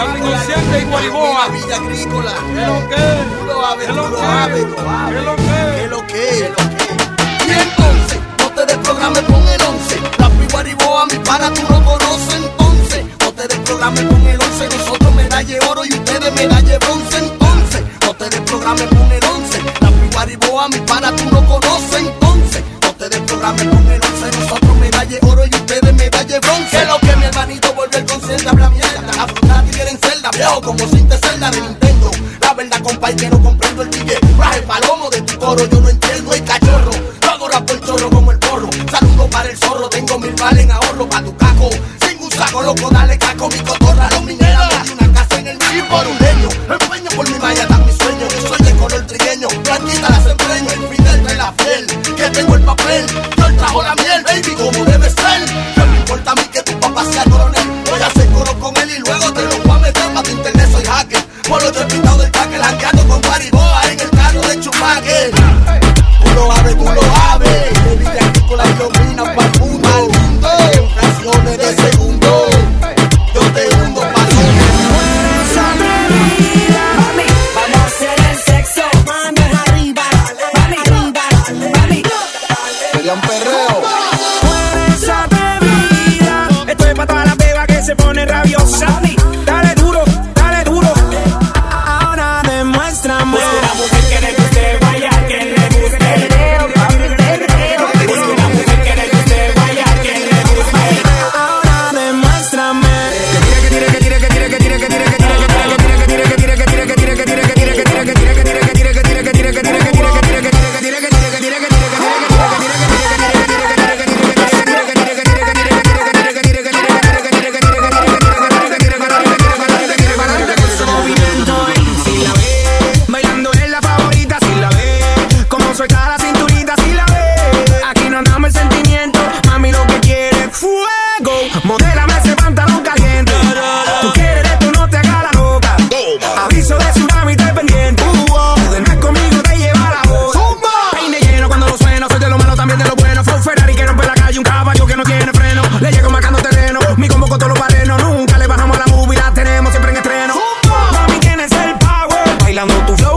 Almigociente y Guariboa. Vida agrícola. ¿Qué lo que? Lo ave, lo ave, lo ¿Qué lo que? Y entonces, no te desprogrames con el 11. La y Guariboa, mi pana, tú no conoces entonces. No te desprogrames con el 11. Nosotros medalla oro y ustedes medalla bronce entonces. No te desprogrames con el 11. La y Guariboa, mi pana, tú no conoces entonces. No te desprogrames con el 11. Nosotros medalla oro y ustedes medalla bronce. ¿Qué lo que, mi hermanito? como sin la de Nintendo. La verdad, compañero, comprendo el DJ. Raje palomo de tu coro, yo no entiendo el cachorro. Todo rap el chorro como el porro. Saludo para el zorro, tengo mil valen en ahorro para tu caco. Sin un saco loco, dale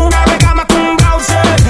Vamos a matarnos en la raya.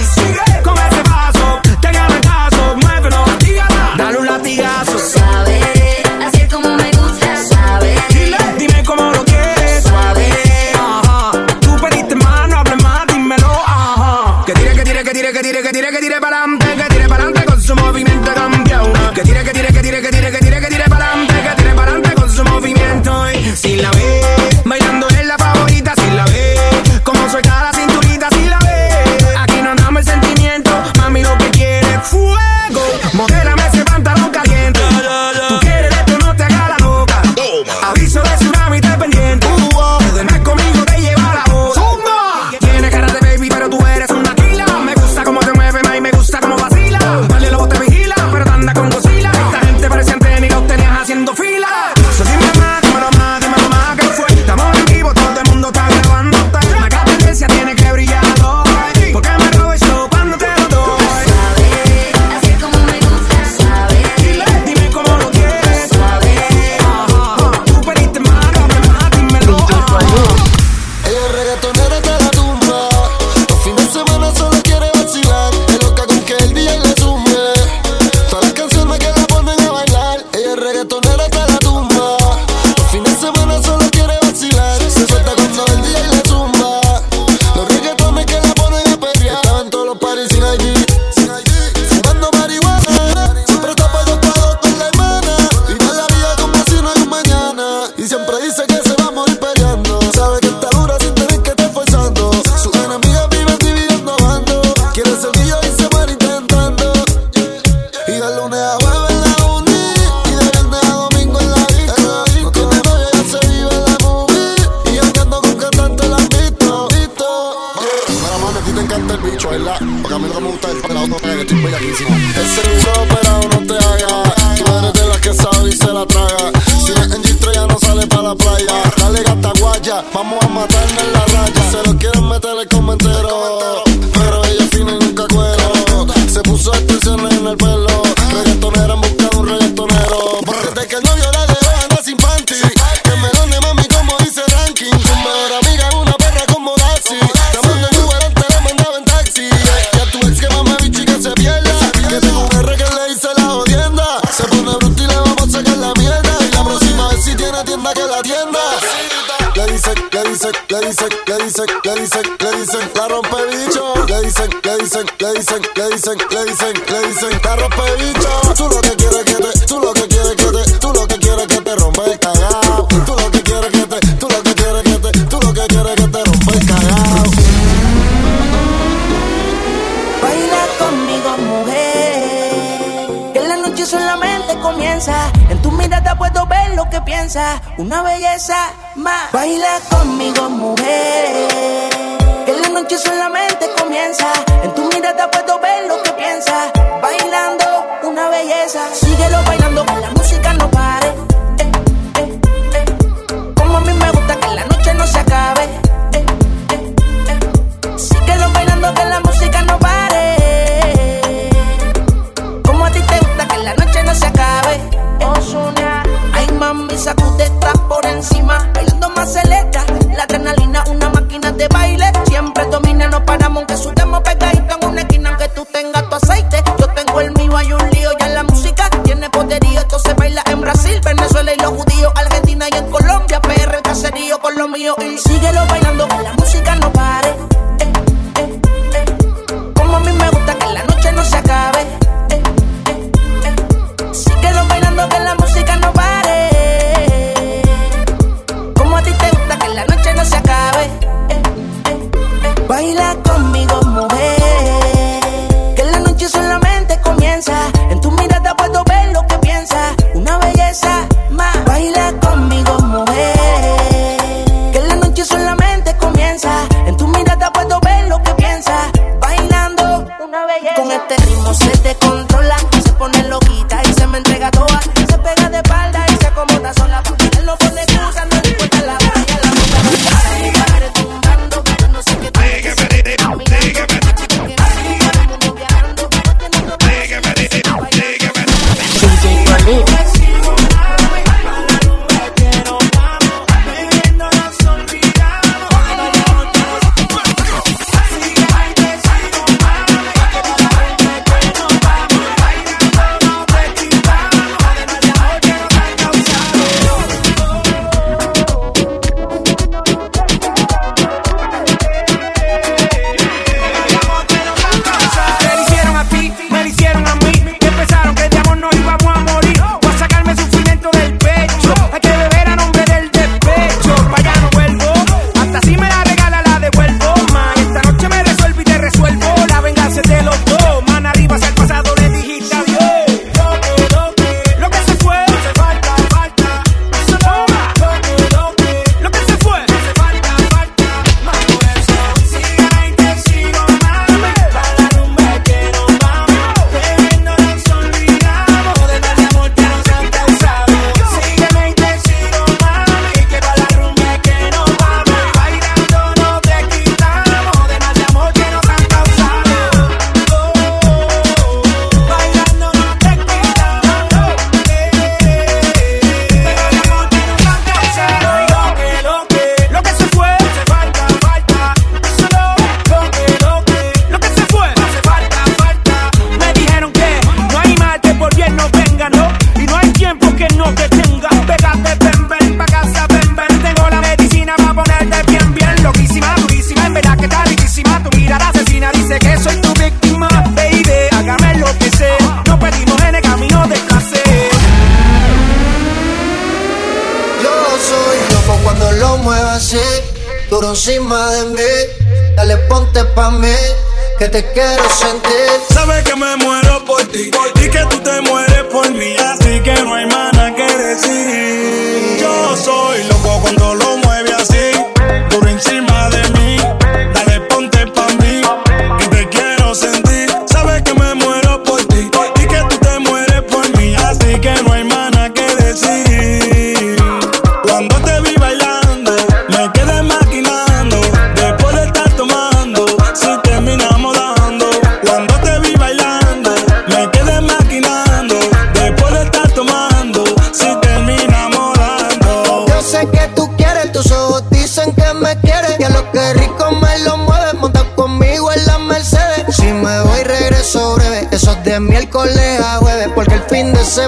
dicen, le dicen, le dicen carro pedido. Tú lo que quieres que te, tú lo que quieres que te, tú lo que quieres que te rompa el cagao. Tú lo que quieres que te, tú lo que quieres que te, tú lo que quieres que te rompa el cagao. Baila conmigo, mujer. Que la noche solamente comienza. En tu mirada puedo ver lo que piensas. Una belleza más. Baila conmigo, mujer. Que la noche solamente comienza. En tu mirada puedo ver lo que piensas. Bailando, una belleza. Síguelo bailando, que la música no pare. Como a mí me gusta que la noche no se acabe. Síguelo bailando, que la música no pare. Como a ti te gusta que la noche no se acabe. Oh, Osuna. Ay, mami, sacude, por encima. Bailando más celeta esto se baila en Brasil, Venezuela y los judíos, Argentina y en Colombia, PR, el caserío con lo mío y síguelo bailando. encima de mí. Dale ponte pa' mí, que te quiero sentir. Sabes que me muero por ti, por ti que tú te mueres por mí. Así que no hay mana que decir. se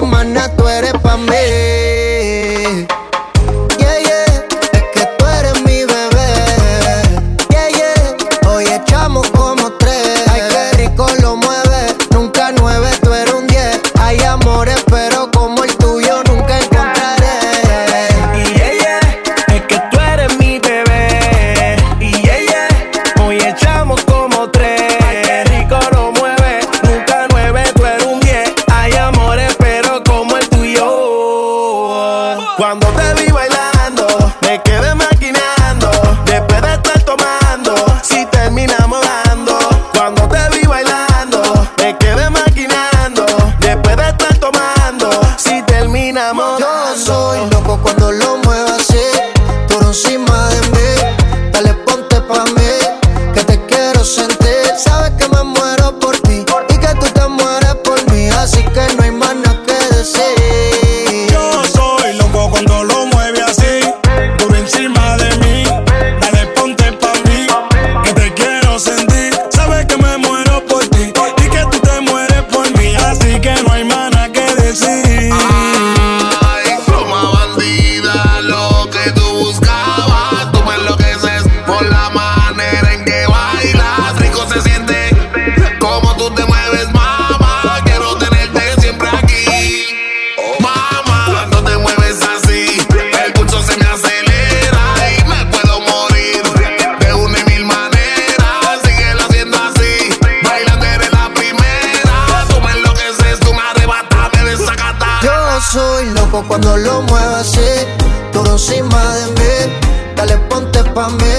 cuando lo muevas así, duro encima de mí. Dale, ponte pa' mí,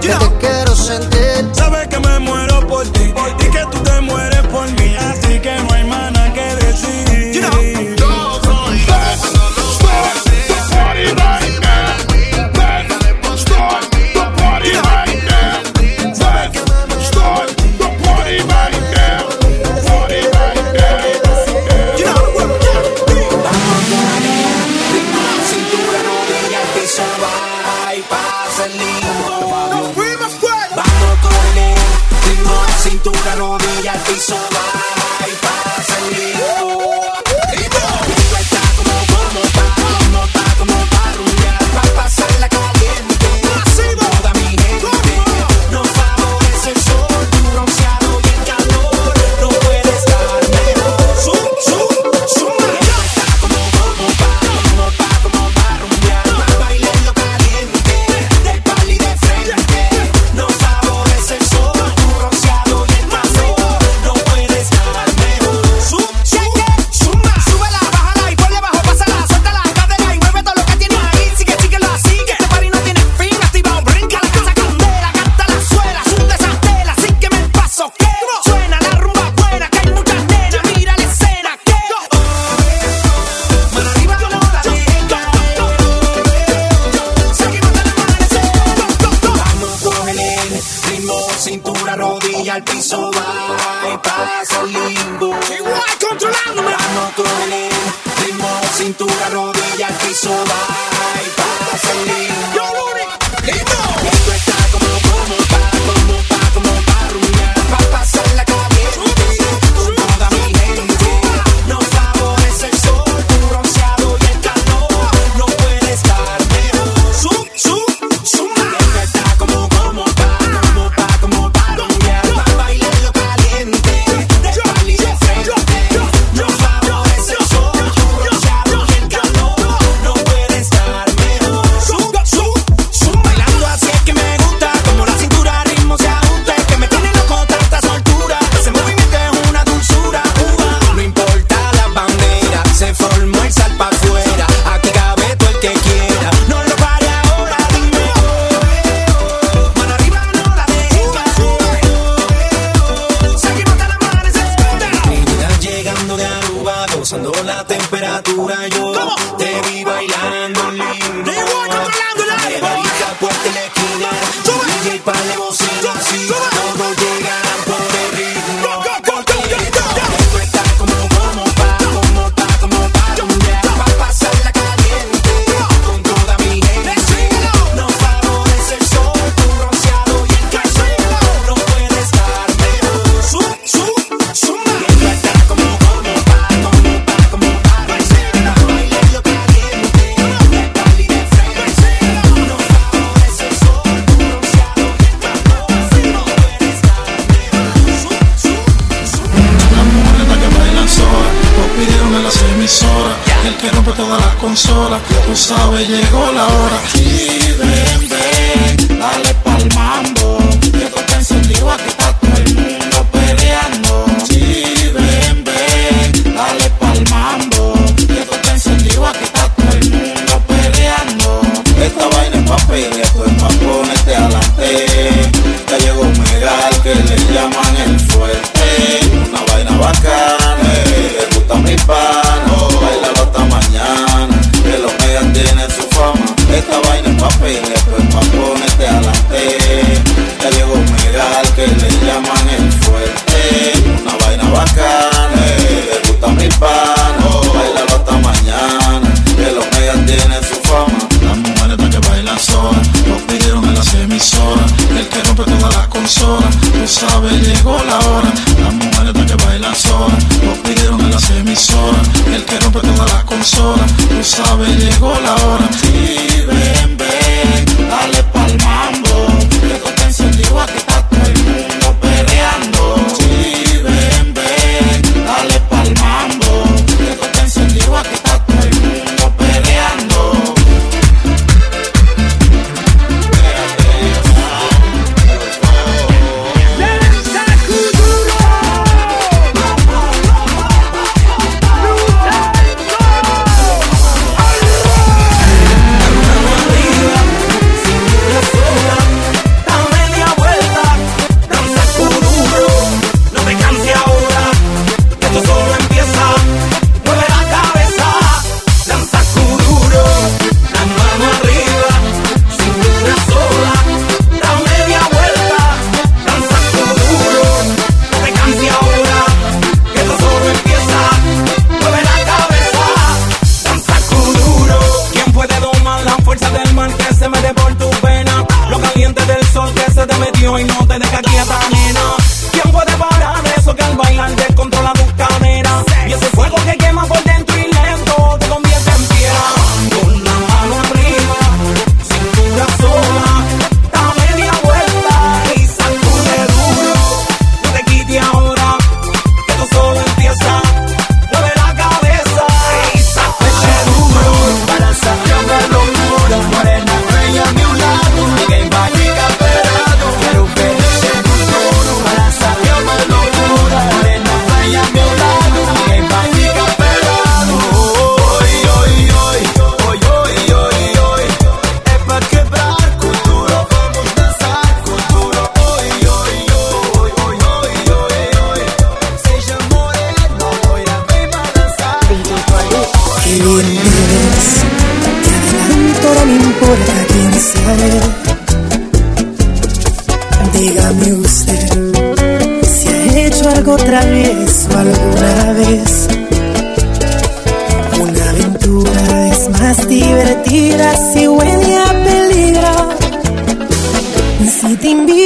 que te quiero sentir. Sabes que me muero por ti, por ti. que tú te mueres cintura, rodillas, piso. Tú sabes, llegó la hora, vive.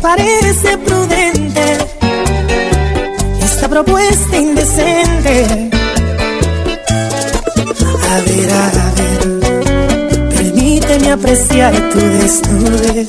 parece prudente esta propuesta indecente. A ver, a ver, permíteme apreciar tu desnudez.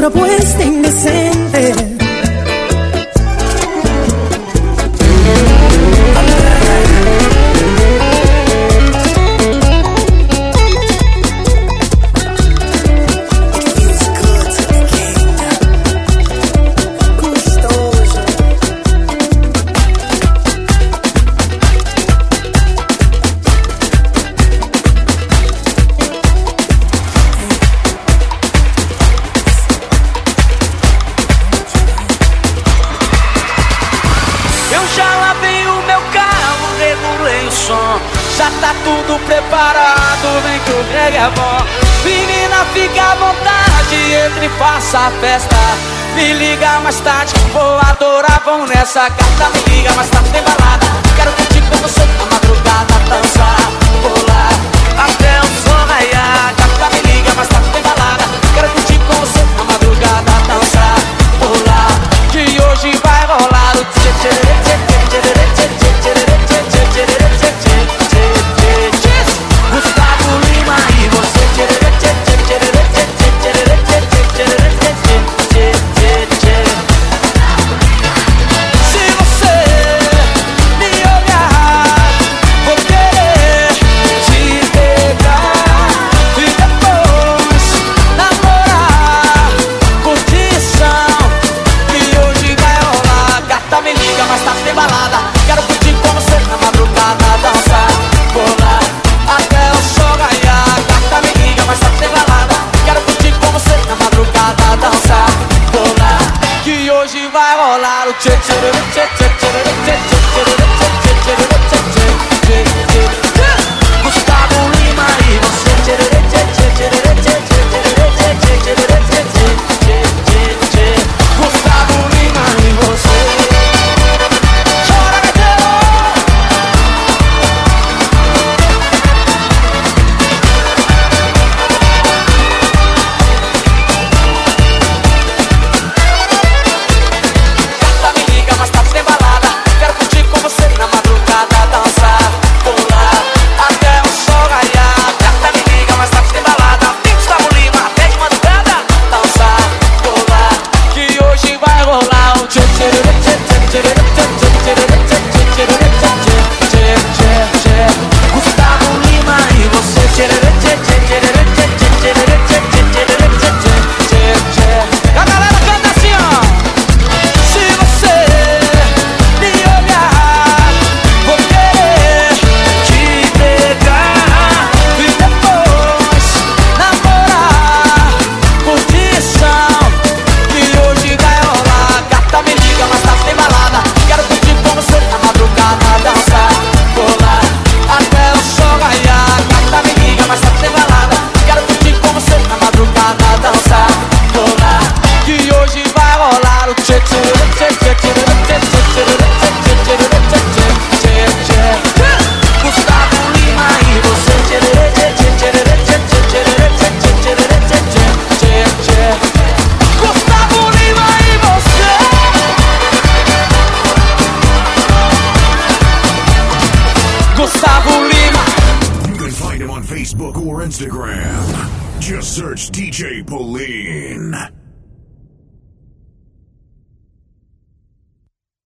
Propuesta indecente. E faça a festa. Me liga mais tarde, vou adorar, vão nessa carta. Me liga mais tarde, tem balada. Quero curtir com você na madrugada, dançar, pular. Até o sol raiar. Gata, me liga mais tarde, tem balada. Quero curtir com você